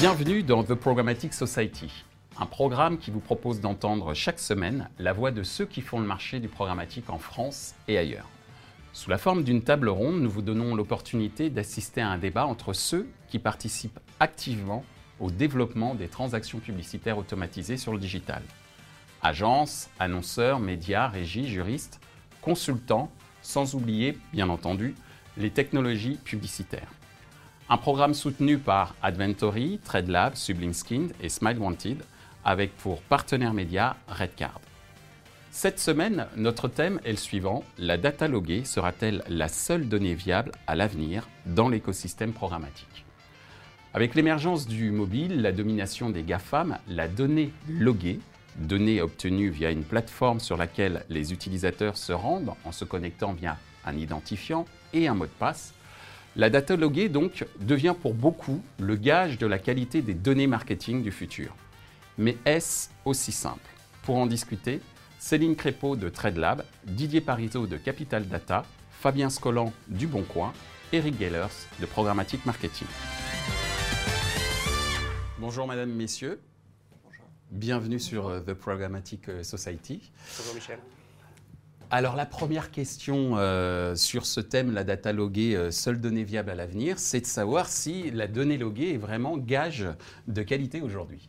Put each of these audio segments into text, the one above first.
Bienvenue dans The Programmatic Society, un programme qui vous propose d'entendre chaque semaine la voix de ceux qui font le marché du programmatique en France et ailleurs. Sous la forme d'une table ronde, nous vous donnons l'opportunité d'assister à un débat entre ceux qui participent activement au développement des transactions publicitaires automatisées sur le digital. Agences, annonceurs, médias, régies, juristes, consultants, sans oublier, bien entendu, les technologies publicitaires. Un programme soutenu par Adventory, TradeLab, Sublime Skin et Smile Wanted, avec pour partenaire média Redcard. Cette semaine, notre thème est le suivant la data loguée sera-t-elle la seule donnée viable à l'avenir dans l'écosystème programmatique? Avec l'émergence du mobile, la domination des GAFAM, la donnée loguée, donnée obtenue via une plateforme sur laquelle les utilisateurs se rendent en se connectant via un identifiant et un mot de passe, la data loguée donc devient pour beaucoup le gage de la qualité des données marketing du futur. Mais est-ce aussi simple? Pour en discuter, Céline Crépeau de TradeLab, Didier Parizeau de Capital Data, Fabien Scollan du Bon Coin, Eric Gellers de Programmatic Marketing. Bonjour Madame, Messieurs. Bonjour. Bienvenue sur euh, The Programmatic euh, Society. Bonjour Michel. Alors la première question euh, sur ce thème, la data loguée, seule donnée viable à l'avenir, c'est de savoir si la donnée loguée est vraiment gage de qualité aujourd'hui.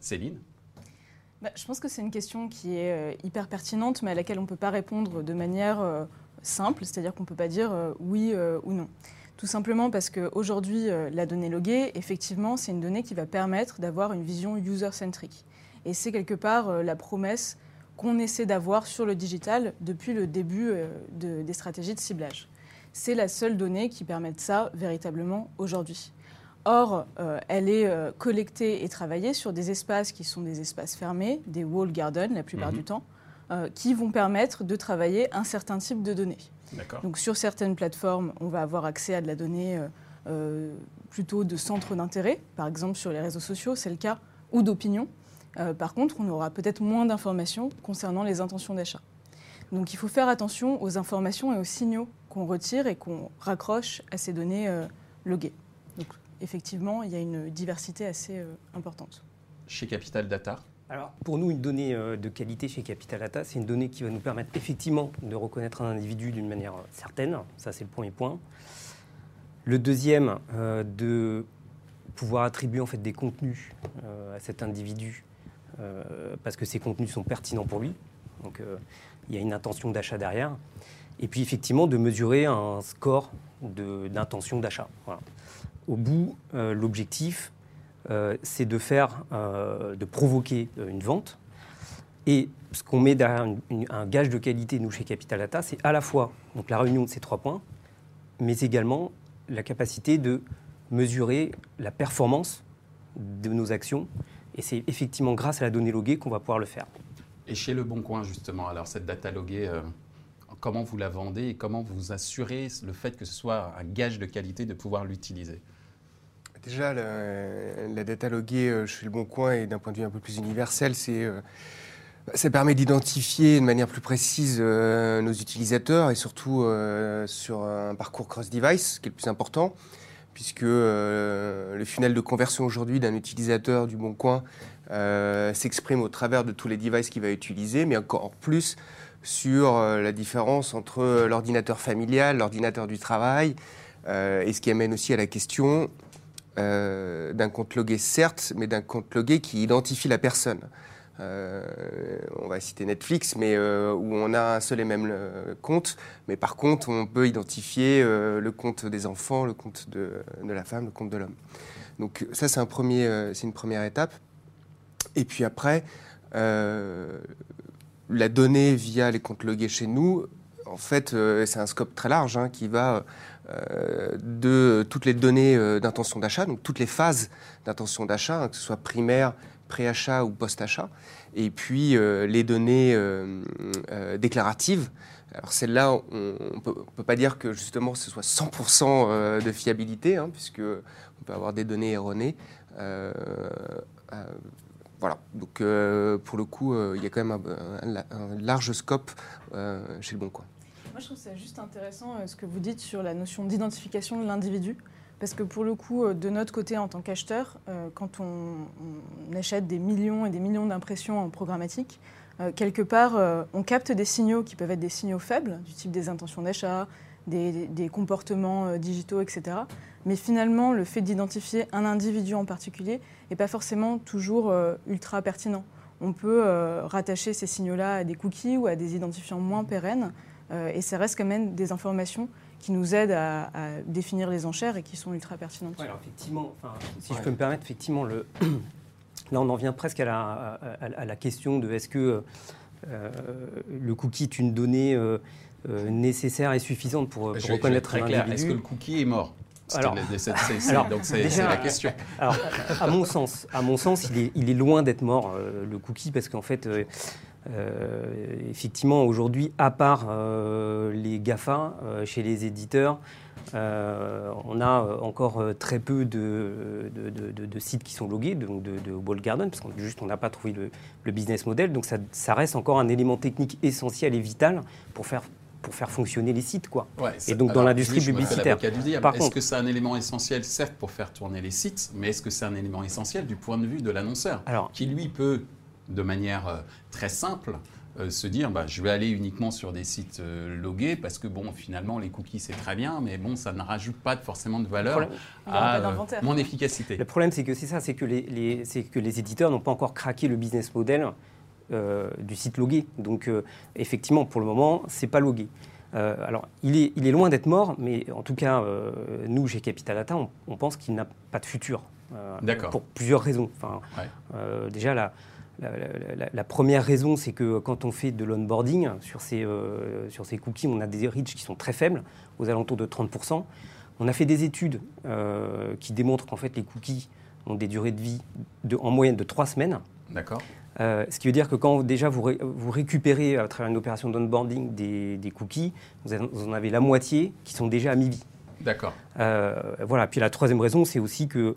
Céline? Bah, je pense que c'est une question qui est euh, hyper pertinente, mais à laquelle on ne peut pas répondre de manière euh, simple, c'est-à-dire qu'on ne peut pas dire euh, oui ou non. Tout simplement parce qu'aujourd'hui, la donnée loguée, effectivement, c'est une donnée qui va permettre d'avoir une vision user-centric. Et c'est quelque part la promesse qu'on essaie d'avoir sur le digital depuis le début des stratégies de ciblage. C'est la seule donnée qui permet ça véritablement aujourd'hui. Or, euh, elle est euh, collectée et travaillée sur des espaces qui sont des espaces fermés, des wall gardens la plupart mhm. du temps, euh, qui vont permettre de travailler un certain type de données. Donc sur certaines plateformes, on va avoir accès à de la donnée plutôt de centre d'intérêt, par exemple sur les réseaux sociaux, c'est le cas, ou d'opinion. Par contre, on aura peut-être moins d'informations concernant les intentions d'achat. Donc il faut faire attention aux informations et aux signaux qu'on retire et qu'on raccroche à ces données loguées effectivement, il y a une diversité assez euh, importante. Chez Capital Data alors, pour nous, une donnée euh, de qualité chez Capital Data, c'est une donnée qui va nous permettre effectivement de reconnaître un individu d'une manière euh, certaine. Ça, c'est le premier point. Le deuxième, de pouvoir attribuer en fait des contenus à cet individu parce que ces contenus sont pertinents pour lui. Donc, il y a une intention d'achat derrière. Et puis, effectivement, de mesurer un score d'intention d'achat. Au bout, euh, l'objectif, euh, c'est de faire, euh, de provoquer une vente. Et ce qu'on met derrière un gage de qualité, nous, chez Capital Data, c'est à la fois donc, la réunion de ces trois points, mais également la capacité de mesurer la performance de nos actions. Et c'est effectivement grâce à la donnée loguée qu'on va pouvoir le faire. Et chez Le Bon Coin, justement, alors cette data loguée, comment vous la vendez et comment vous assurez le fait que ce soit un gage de qualité de pouvoir l'utiliser? Déjà, la, data loguée euh, chez Le Bon Coin et d'un point de vue un peu plus universel, c'est euh, ça permet d'identifier de manière plus précise euh, nos utilisateurs et surtout sur un parcours cross-device, qui est le plus important, puisque le funnel de conversion aujourd'hui d'un utilisateur du Bon Coin s'exprime au travers de tous les devices qu'il va utiliser, mais encore plus sur la différence entre l'ordinateur familial, l'ordinateur du travail, et ce qui amène aussi à la question euh, d'un compte logué, certes, mais d'un compte logué qui identifie la personne. Euh, on va citer Netflix, mais euh, où on a un seul et même compte, mais par contre, on peut identifier le compte des enfants, le compte de, la femme, le compte de l'homme. Donc ça, c'est un premier, une première étape. Et puis après, la donnée via les comptes logués chez nous, en fait, c'est un scope très large hein, qui va euh, de toutes les données euh, d'intention d'achat, donc toutes les phases d'intention d'achat, hein, que ce soit primaire, pré-achat ou post-achat, et puis euh, les données déclaratives. Alors celles-là, on ne peut, pas dire que justement ce soit 100% de fiabilité, hein, puisque on peut avoir des données erronées. voilà, donc pour le coup, il y a quand même un, un large scope chez le Bon Coin je trouve ça juste intéressant euh, ce que vous dites sur la notion d'identification de l'individu, Parce que pour le coup, euh, de notre côté, en tant qu'acheteur, euh, quand on, achète des millions et des millions d'impressions en programmatique, euh, quelque part, on capte des signaux qui peuvent être des signaux faibles, du type des intentions d'achat, des, des comportements digitaux, etc. Mais finalement, le fait d'identifier un individu en particulier n'est pas forcément toujours ultra pertinent. On peut rattacher ces signaux-là à des cookies ou à des identifiants moins pérennes, et ça reste quand même des informations qui nous aident à, à définir les enchères et qui sont ultra pertinentes. Ouais, alors effectivement, enfin, si Ouais. je peux me permettre, effectivement, le... là on en vient presque à la, à, à- à la question de est-ce que euh, le cookie est une donnée euh, euh, nécessaire et suffisante pour, pour Je- je vais être reconnaître très un clair. Est-ce que le cookie est mort? Alors- c'est- la question. Alors, à mon sens, à mon sens, il est, il est loin d'être mort euh, le cookie parce qu'en fait, euh, euh, effectivement, aujourd'hui, à part euh, les Gafa, euh, chez les éditeurs, euh, on a euh, encore euh, très peu de, de- de- de- de sites qui sont logués, donc de, wall garden, parce qu'on juste on n'a pas trouvé le, le business model. Donc ça, ça reste encore un élément technique essentiel et vital pour faire pour faire fonctionner les sites, quoi. Ouais, c'est- donc, dans l'industrie publicitaire. Est-ce que c'est un élément essentiel, certes, pour faire tourner les sites, mais est-ce que c'est un élément essentiel du point de vue de l'annonceur qui lui peut, de manière euh, très simple, euh, se dire bah, je vais aller uniquement sur des sites euh, logués parce que bon finalement les cookies c'est très bien mais bon ça ne rajoute pas forcément de valeur problème- à euh, mon efficacité. Le problème, c'est que c'est ça, c'est que les, les- c'est que les éditeurs n'ont pas encore craqué le business model euh, du site logué. Donc, euh, effectivement, pour le moment, c'est pas logué. Euh, alors, il est, il est loin d'être mort, mais en tout cas, euh, nous, chez Capital Data, on, on pense qu'il n'a pas de futur. euh, D'accord. Pour plusieurs raisons. Enfin, Ouais. euh, déjà, la, la, la- la- la première raison, c'est que quand on fait de l'onboarding sur ces, euh, sur ces cookies, on a des reach qui sont très faibles, aux alentours de 30%. On a fait des études euh, qui démontrent qu'en fait, les cookies ont des durées de vie de, en moyenne de 3 semaines. D'accord Euh, ce qui veut dire que quand déjà vous, ré- vous récupérez à travers une opération d'onboarding des, des cookies, vous en- vous en avez la moitié qui sont déjà à mi-vie. D'accord. Voilà. Puis la troisième raison, c'est aussi que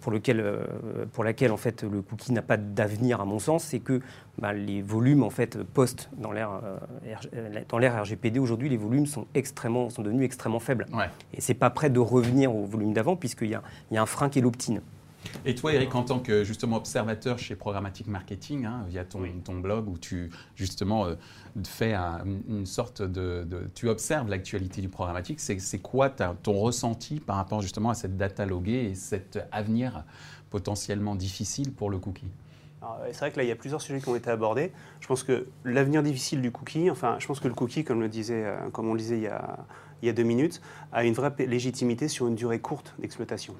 pour, lequel, euh, pour laquelle en fait le cookie n'a pas d'avenir à mon sens, c'est que bah, les volumes en fait post dans l'ère euh, euh, dans l'ère RGPD aujourd'hui, les volumes sont extrêmement sont devenus extrêmement faibles. Ouais. Et c'est pas prêt de revenir au volume d'avant puisqu'il y a, il y a un frein qui est l'opt-in. Et toi, Eric, en tant que justement observateur chez Programmatic Marketing, hein, via ton, ton blog où tu justement euh, fais un- une sorte de, de- tu observes l'actualité du programmatique, c'est quoi ta- ton ressenti par rapport justement à cette data loguée et cet avenir potentiellement difficile pour le cookie? C'est vrai que là, il y a plusieurs sujets qui ont été abordés. Je pense que l'avenir difficile du cookie, enfin, je pense que le cookie, comme, le disait, euh, comme on le disait il y, a, il y a deux minutes, a une vraie légitimité sur une durée courte d'exploitation.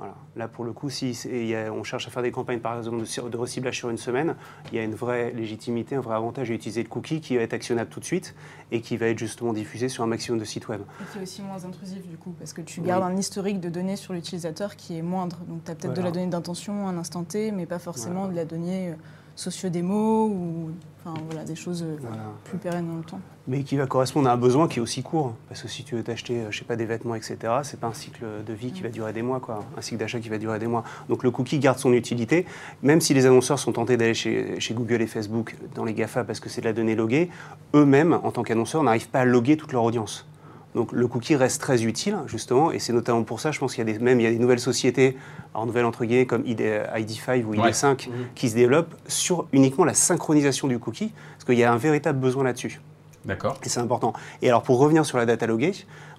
Voilà. Là, pour le coup, si y a- on cherche à faire des campagnes, par exemple, de, reciblage sur une semaine, il y a une vraie légitimité, un vrai avantage à utiliser le cookie qui va être actionnable tout de suite et qui va être justement diffusé sur un maximum de sites web. Et qui est aussi moins intrusif du coup, parce que tu Oui. gardes un historique de données sur l'utilisateur qui est moindre. Donc tu as peut-être de la donnée d'intention à un instant T, mais pas forcément Voilà. de la donnée euh, socio-démo ou enfin, voilà, des choses euh, Voilà. plus pérennes dans le temps. mais qui va correspondre à un besoin qui est aussi court. Parce que si tu veux t'acheter, euh, je sais pas, des vêtements, etc., c'est pas un cycle de vie qui va durer des mois, quoi. Un cycle d'achat qui va durer des mois. Donc le cookie garde son utilité, même si les annonceurs sont tentés d'aller chez, chez Google et Facebook dans les GAFA parce que c'est de la donnée loguée, eux-mêmes, en tant qu'annonceurs, n'arrivent pas à loguer toute leur audience. Donc le cookie reste très utile, justement, et c'est notamment pour ça, je pense qu'il y a des, même il y a des nouvelles sociétés, alors nouvelles entre guillemets, comme ID, ID5 ou Ouais. ID5, qui se développent sur uniquement la synchronisation du cookie, parce qu'il y a un véritable besoin là-dessus. D'accord Et c'est important. Et alors, pour revenir sur la data loguée,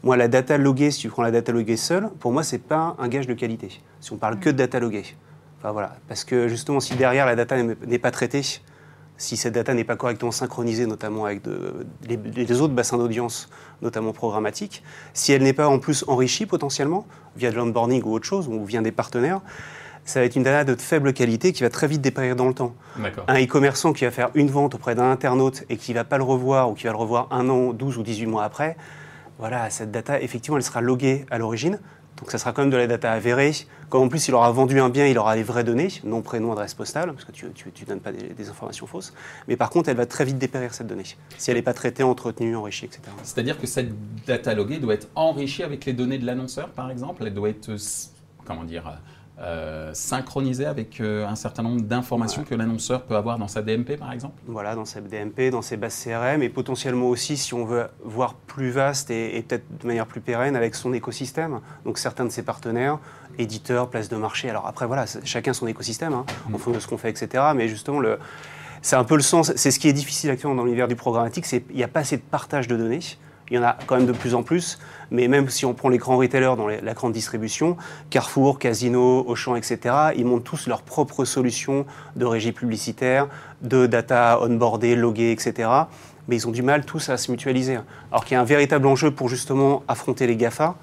moi, la data loguée, si tu prends la data loguée seule, pour moi, c'est pas un gage de qualité. Si on parle que de data loguée. Enfin, voilà. Parce que justement, si derrière la data n'est pas traitée, si cette data n'est pas correctement synchronisée, notamment avec de- les, les autres bassins d'audience, notamment programmatiques, si elle n'est pas en plus enrichie potentiellement, via de l'onboarding ou autre chose, ou via des partenaires, ça va être une data de faible qualité qui va très vite dépérir dans le temps un e-commerçant qui va faire une vente auprès d'un internaute et qui ne va pas le revoir ou qui va le revoir un an, 12 ou 18 mois après, voilà, cette data, effectivement, elle sera loguée à l'origine. Donc ça sera quand même de la data avérée. Comme en plus il aura vendu un bien, il aura les vraies données, nom, prénom, adresse postale, parce que tu ne donnes pas des, informations fausses. Mais par contre, elle va très vite dépérir cette donnée, si elle n'est pas traitée, entretenue, enrichie, etc. C'est-à-dire que cette data loguée doit être enrichie avec les données de l'annonceur, par exemple? Elle doit être, euh, comment dire, euh, synchronisé avec euh, un certain nombre d'informations que l'annonceur peut avoir dans sa DMP, par exemple? Voilà, dans sa DMP, dans ses bases CRM, et potentiellement aussi, si on veut voir plus vaste et, et peut-être de manière plus pérenne, avec son écosystème. Donc certains de ses partenaires, éditeurs, places de marché. Alors après, voilà, chacun son écosystème, hein, en fonction de ce qu'on fait, etc. Mais justement, le, c'est un peu le sens. C'est ce qui est difficile actuellement dans l'univers du programmatique, c'est qu'il n'y a pas assez de partage de données. Il y en a quand même de plus en plus, mais même si on prend les grands retailers dans la grande distribution, Carrefour, Casino, Auchan, etc., ils montent tous leurs propres solutions de régie publicitaire, de data onboardée, loguée, etc. Mais ils ont du mal tous à se mutualiser. Alors qu'il y a un véritable enjeu pour justement affronter les GAFA,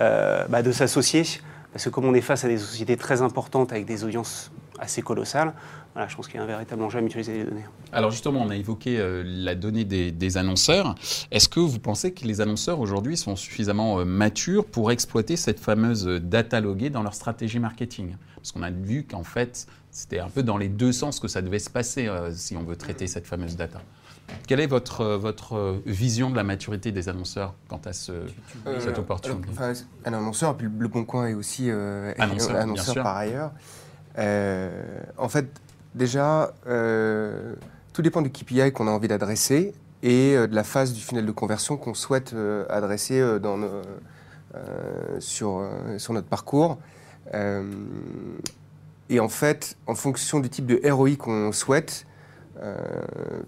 euh, bah, de s'associer, parce que comme on est face à des sociétés très importantes avec des audiences assez colossales, voilà, je pense qu'il y a un véritable enjeu à mutualiser les données. Alors justement, on a évoqué euh, la donnée des, des annonceurs. Est-ce que vous pensez que les annonceurs aujourd'hui sont suffisamment euh, matures pour exploiter cette fameuse euh, data loguée dans leur stratégie marketing? Parce qu'on a vu qu'en fait, c'était un peu dans les deux sens que ça devait se passer euh, si on veut traiter cette fameuse data. Quelle est votre, votre vision de la maturité des annonceurs quant à ce, cette opportunité? alors, enfin, un annonceur, et puis Le Bon Coin est aussi euh, Annonceur, par ailleurs. Euh, en fait, déjà, euh, tout dépend du KPI qu'on a envie d'adresser et euh, de la phase du funnel de conversion qu'on souhaite euh, adresser sur, sur notre parcours. Et en fait, en fonction du type de ROI qu'on souhaite,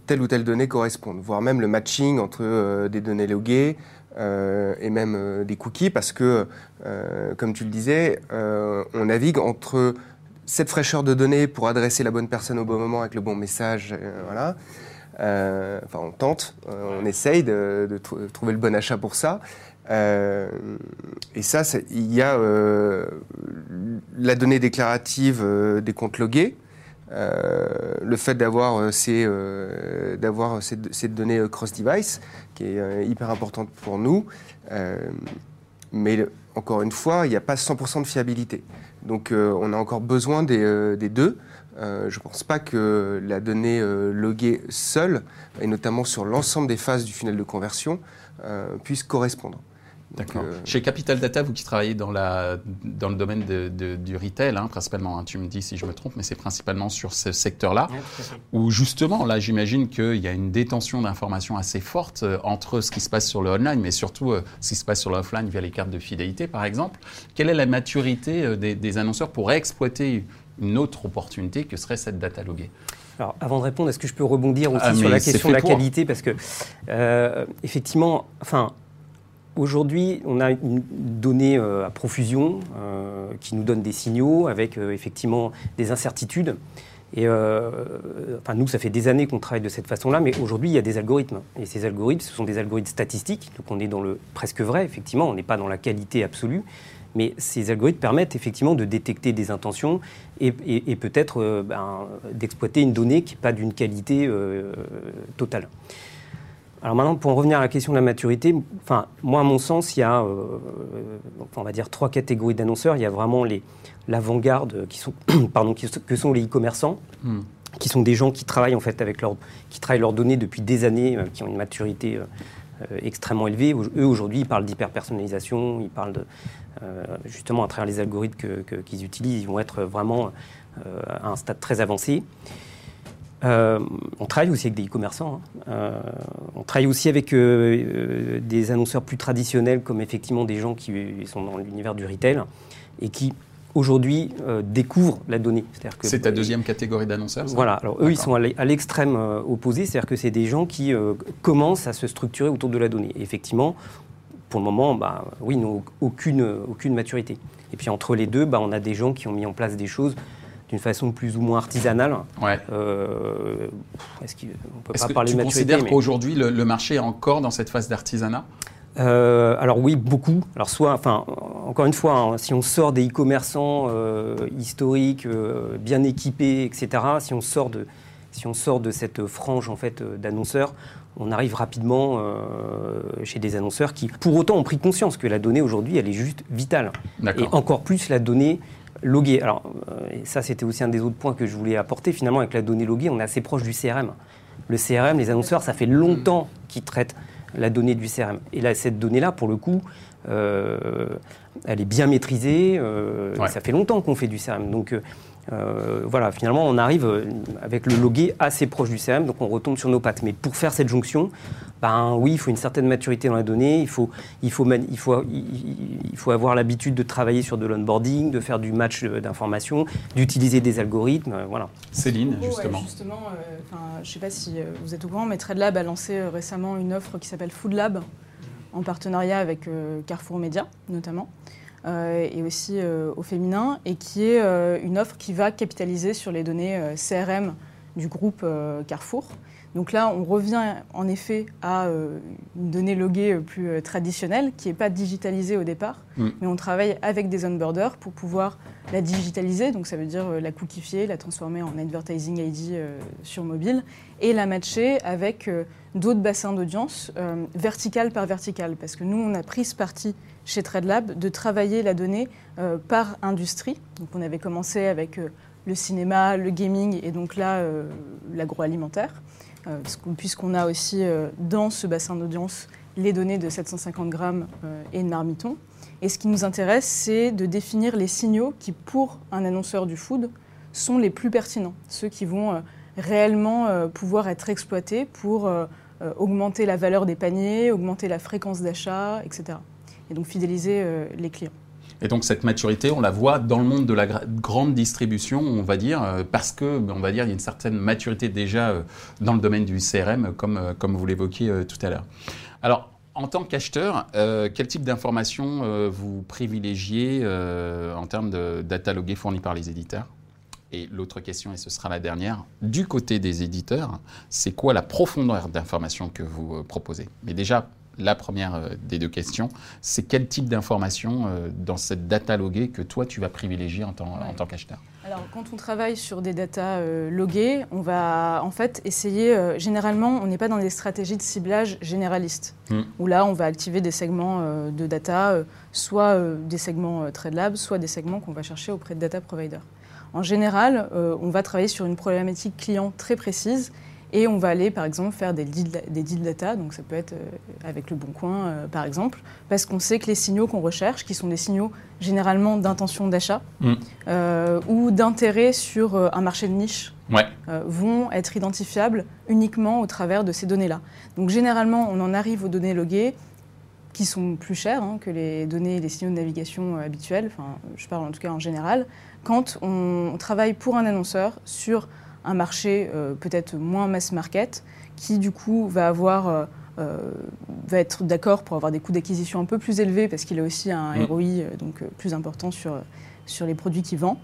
telle ou telle donnée correspondent, voire même le matching entre des données loguées et même des cookies, parce que, comme tu le disais, on navigue entre cette fraîcheur de données pour adresser la bonne personne au bon moment avec le bon message, euh, voilà. Euh, enfin, on tente, euh, on essaye de, de trou- trouver le bon achat pour ça. Et ça, il y a la donnée déclarative des comptes logués, le fait d'avoir ces, d'avoir cross-device, qui est hyper importante pour nous. Mais encore une fois, il n'y a pas 100% de fiabilité. Donc euh, on a encore besoin des, euh, deux. Euh, je ne pense pas que la donnée euh, loguée seule, et notamment sur l'ensemble des phases du funnel de conversion, puisse correspondre. D'accord. euh, Chez Capital Data, vous qui travaillez dans, la, dans le domaine de- de- du retail, hein, principalement, hein, tu me dis si je me trompe, mais c'est principalement sur ce secteur-là, où justement, là, j'imagine qu'il y a une détention d'informations assez forte euh, entre ce qui se passe sur le online, mais surtout euh, ce qui se passe sur l'offline via les cartes de fidélité, par exemple. Quelle est la maturité des, des annonceurs pour exploiter une autre opportunité que serait cette data loguée Alors, avant de répondre, est-ce que je peux rebondir aussi Ah, sur la question de la pour. qualité? Parce que, euh, effectivement, enfin, aujourd'hui, on a une donnée euh, à profusion euh, qui nous donne des signaux avec euh, effectivement des incertitudes. Et euh, enfin, nous, ça fait des années qu'on travaille de cette façon-là, mais aujourd'hui, il y a des algorithmes. Et ces algorithmes, ce sont des algorithmes statistiques. Donc, on est dans le presque vrai, effectivement. On n'est pas dans la qualité absolue. Mais ces algorithmes permettent effectivement de détecter des intentions et, et- et peut-être ben, d'exploiter une donnée qui n'est pas d'une qualité euh, totale. Alors maintenant, pour en revenir à la question de la maturité, enfin, moi, à mon sens, il y a, euh, on va dire, trois catégories d'annonceurs. Il y a vraiment les l'avant-garde qui sont, pardon, qui que sont les e-commerçants, Hmm. qui sont des gens qui travaillent en fait avec leur, qui travaillent leurs données depuis des années, euh, qui ont une maturité euh, extrêmement élevée. Eux aujourd'hui, ils parlent d'hyper-personnalisation, ils parlent de, justement à travers les algorithmes que- que- qu'ils utilisent, ils vont être vraiment à un stade très avancé. Euh, on travaille aussi avec des e-commerçants. hein. Euh, on travaille aussi avec euh, des annonceurs plus traditionnels, comme effectivement des gens qui sont dans l'univers du retail et qui aujourd'hui découvrent la donnée. C'est ta deuxième catégorie d'annonceurs Voilà, alors eux, ils sont à l'e- à l'extrême opposé, c'est-à-dire que c'est des gens qui commencent à se structurer autour de la donnée. Et effectivement, pour le moment, bah, oui, ils n'ont aucune, aucune maturité. Et puis entre les deux, bah, on a des gens qui ont mis en place des choses d'une façon plus ou moins artisanale. Ouais. Euh, Est-ce qu'on peut Est-ce pas que parler tu de maturité considères mais- qu'aujourd'hui, le, le marché est encore dans cette phase d'artisanat? Euh, alors oui, beaucoup. Alors soit, enfin, encore une fois, hein, si on sort des e-commerçants euh, historiques, bien équipés, etc., si on sort de, si on sort de cette frange en fait d'annonceurs, on arrive rapidement euh, chez des annonceurs qui, pour autant, ont pris conscience que la donnée aujourd'hui, elle est juste vitale. Et encore plus la donnée loguée. Alors, euh, et ça, c'était aussi un des autres points que je voulais apporter. Finalement, avec la donnée loguée, on est assez proche du CRM. Le CRM, les annonceurs, ça fait longtemps qu'ils traitent la donnée du CRM. Et là, cette donnée-là, pour le coup, elle est bien maîtrisée. Ça fait longtemps qu'on fait du CRM. Donc, euh, voilà, finalement, on arrive euh, avec le logué assez proche du CRM, donc on retombe sur nos pattes. Mais pour faire cette jonction, ben oui, il faut une certaine maturité dans la donnée, il faut, il faut, il faut, il faut avoir l'habitude de travailler sur de l'onboarding, de faire du match euh, d'informations, d'utiliser des algorithmes, voilà. Céline, justement. justement, je ne sais pas si vous êtes au courant, mais TradeLab a lancé récemment une offre qui s'appelle Food Lab, en partenariat avec Carrefour Média, notamment. Euh, et aussi euh, au féminin, et qui est euh, une offre qui va capitaliser sur les données CRM du groupe Carrefour. Donc là, on revient en effet à une donnée loguée plus traditionnelle, qui n'est pas digitalisée au départ, mm. mais on travaille avec des onboarders pour pouvoir la digitaliser, donc ça veut dire la cookifier, la transformer en advertising ID sur mobile, et la matcher avec d'autres bassins d'audience, vertical par vertical, parce que nous, on a pris ce parti chez TradeLab de travailler la donnée euh, par industrie. Donc on avait commencé avec euh, le cinéma, le gaming et donc là euh, l'agroalimentaire, puisqu'on a aussi dans ce bassin d'audience les données de 750 grammes et de marmiton. Et ce qui nous intéresse, c'est de définir les signaux qui, pour un annonceur du food, sont les plus pertinents, ceux qui vont réellement pouvoir être exploités pour augmenter la valeur des paniers, augmenter la fréquence d'achat, etc et donc fidéliser euh, les clients. Et donc cette maturité, on la voit dans le monde de la grande distribution, on va dire, euh, parce que, on va dire, il y a une certaine maturité déjà euh, dans le domaine du CRM, comme, comme vous l'évoquiez tout à l'heure. Alors, en tant qu'acheteur, quel type d'informations vous privilégiez en termes de data loguée fournie par les éditeurs? Et l'autre question, et ce sera la dernière, du côté des éditeurs, c'est quoi la profondeur d'informations que vous proposez? Mais déjà, la première euh, des deux questions, c'est quel type d'information euh, dans cette data loguée que toi tu vas privilégier en tant, qu'acheteur? Alors, quand on travaille sur des data euh, loguées, on va en fait essayer. généralement, on n'est pas dans des stratégies de ciblage généralistes, hmm. où là, on va activer des segments de data, soit des segments TradeLab, soit des segments qu'on va chercher auprès de data providers. En général, on va travailler sur une problématique client très précise et on va aller, par exemple, faire des deal, des data, donc ça peut être euh, avec le Bon Coin, euh, par exemple, parce qu'on sait que les signaux qu'on recherche, qui sont des signaux généralement d'intention d'achat mm. euh, ou d'intérêt sur un marché de niche, vont être identifiables uniquement au travers de ces données-là. Donc généralement, on en arrive aux données loguées qui sont plus chères hein, que les données et les signaux de navigation habituels, enfin, je parle en tout cas en général, quand on travaille pour un annonceur sur un marché euh, peut-être moins mass market qui du coup va avoir euh, euh, va être d'accord pour avoir des coûts d'acquisition un peu plus élevés parce qu'il a aussi un mm. ROI donc plus important sur, sur les produits qu'il vend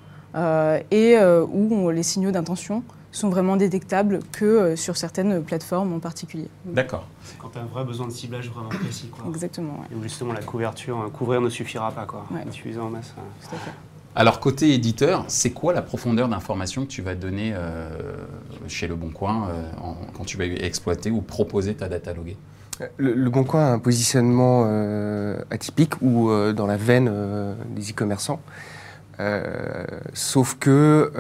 et où les signaux d'intention sont vraiment détectables que sur certaines plateformes en particulier. D'accord. Quand tu as un vrai besoin de ciblage vraiment précis. Exactement. Et justement la couverture, couvrir ne suffira pas. Quoi. Ouais. en masse. Tout à fait. Alors côté éditeur, c'est quoi la profondeur d'information que tu vas donner euh, chez Le Bon Coin euh, quand tu vas exploiter ou proposer ta data loguée le, Bon Coin a un positionnement euh, atypique ou dans la veine des e-commerçants. sauf que,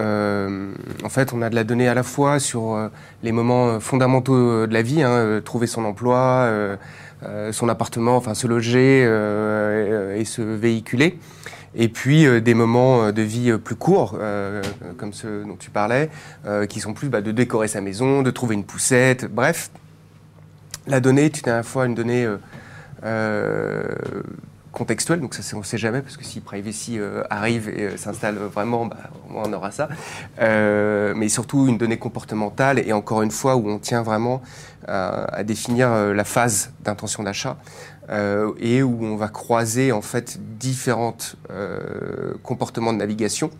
en fait, on a de la donnée à la fois sur les moments fondamentaux de la vie, hein, trouver son emploi, son appartement, enfin se loger et se véhiculer et puis euh, des moments euh, de vie euh, plus courts, comme ceux dont tu parlais, qui sont plus bah, de décorer sa maison, de trouver une poussette, bref. La donnée est à la fois une donnée contextuelle, donc ça on ne sait jamais, parce que si privacy arrive et s'installe vraiment, bah, on aura ça, mais surtout une donnée comportementale, et encore une fois où on tient vraiment à définir la phase d'intention d'achat. Euh, et où on va croiser en fait différents euh, comportements de navigation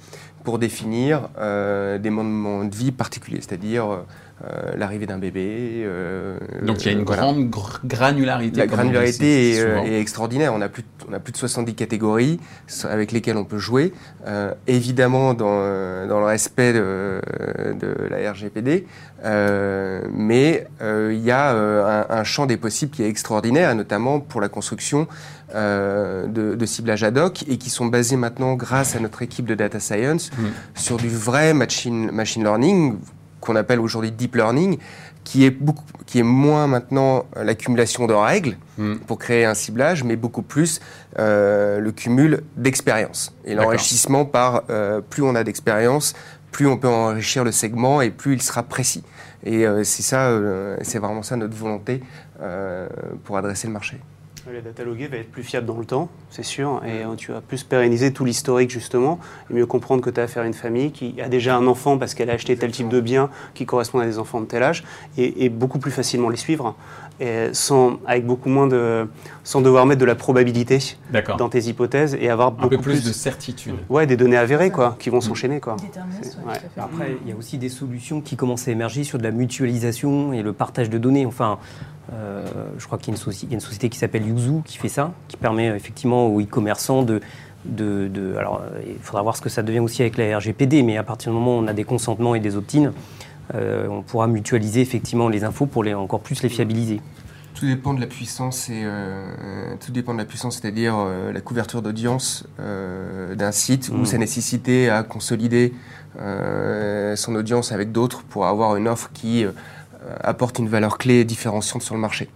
pour définir euh, des moments de vie particuliers, c'est-à-dire euh, l'arrivée d'un bébé. Euh, Donc il y a une grande granularité. La granularité est, extraordinaire. On a, plus de, on a plus de 70 catégories avec lesquelles on peut jouer. Euh, évidemment dans, dans, le respect de, de la RGPD, mais il y a un, un, champ des possibles qui est extraordinaire, notamment pour la construction de, de, ciblage ad hoc et qui sont basés maintenant, grâce à notre équipe de data science, mmh. sur du vrai machine, machine learning qu'on appelle aujourd'hui deep learning, qui est, beaucoup, qui est moins maintenant l'accumulation de règles Mm. pour créer un ciblage, mais beaucoup plus euh, le cumul d'expérience. Et l'enrichissement par euh, plus on a d'expérience, plus on peut enrichir le segment et plus il sera précis. Et euh, c'est ça, c'est vraiment ça notre volonté pour adresser le marché. La data loguée va être plus fiable dans le temps, c'est sûr, et tu vas plus pérenniser tout l'historique justement, et mieux comprendre que tu as affaire à une famille qui a déjà un enfant parce qu'elle a acheté tel type de bien qui correspond à des enfants de tel âge, et, et beaucoup plus facilement les suivre, et sans, avec beaucoup moins de, sans devoir mettre de la probabilité dans tes hypothèses et avoir Un beaucoup peu plus de certitude. ouais, des données avérées quoi, qui vont s'enchaîner quoi. Ouais. Après, il y a aussi des solutions qui commencent à émerger sur de la mutualisation et le partage de données. Enfin, euh, je crois qu'il y, a une soci- il y a une société qui s'appelle Yuzu qui fait ça, qui permet effectivement aux e-commerçants de, de, de- Alors, euh, il faudra voir ce que ça devient aussi avec la RGPD, mais à partir du moment où on a des consentements et des opt-in, euh, on pourra mutualiser effectivement les infos pour les, encore plus les fiabiliser. Tout dépend de la puissance et euh, tout dépend de la puissance, c'est-à-dire euh, la couverture d'audience euh, d'un site ou Mm. sa nécessité à consolider euh, son audience avec d'autres pour avoir une offre qui euh, apporte une valeur clé différenciante sur le marché.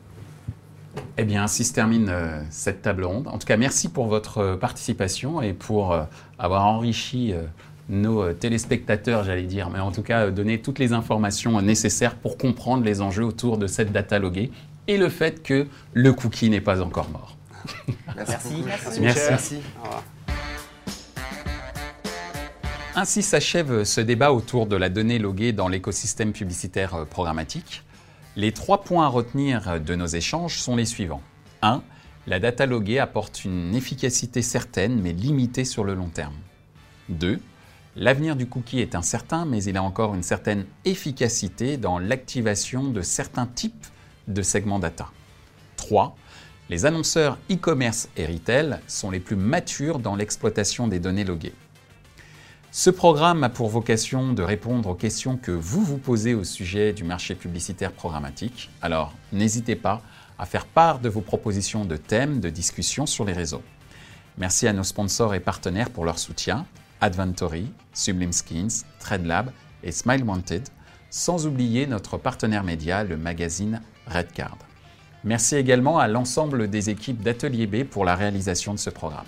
Eh bien, ainsi se termine euh, cette table ronde. En tout cas, merci pour votre euh, participation et pour euh, avoir enrichi euh, nos euh, téléspectateurs, j'allais dire, mais en tout cas, euh, donné toutes les informations euh, nécessaires pour comprendre les enjeux autour de cette data loguée et le fait que le cookie n'est pas encore mort. Merci. Merci. Merci. Ainsi s'achève ce débat autour de la donnée loguée dans l'écosystème publicitaire programmatique. Les trois points à retenir de nos échanges sont les suivants. 1. La data loguée apporte une efficacité certaine mais limitée sur le long terme. 2. L'avenir du cookie est incertain mais il a encore une certaine efficacité dans l'activation de certains types de segments data. 3. Les annonceurs e-commerce et retail sont les plus matures dans l'exploitation des données loguées. Ce programme a pour vocation de répondre aux questions que vous vous posez au sujet du marché publicitaire programmatique. Alors, n'hésitez pas à faire part de vos propositions de thèmes de discussion sur les réseaux. Merci à nos sponsors et partenaires pour leur soutien, Adventory, Sublime Skins, TradeLab et Smile Wanted, sans oublier notre partenaire média, le magazine Redcard. Merci également à l'ensemble des équipes d'Atelier B pour la réalisation de ce programme.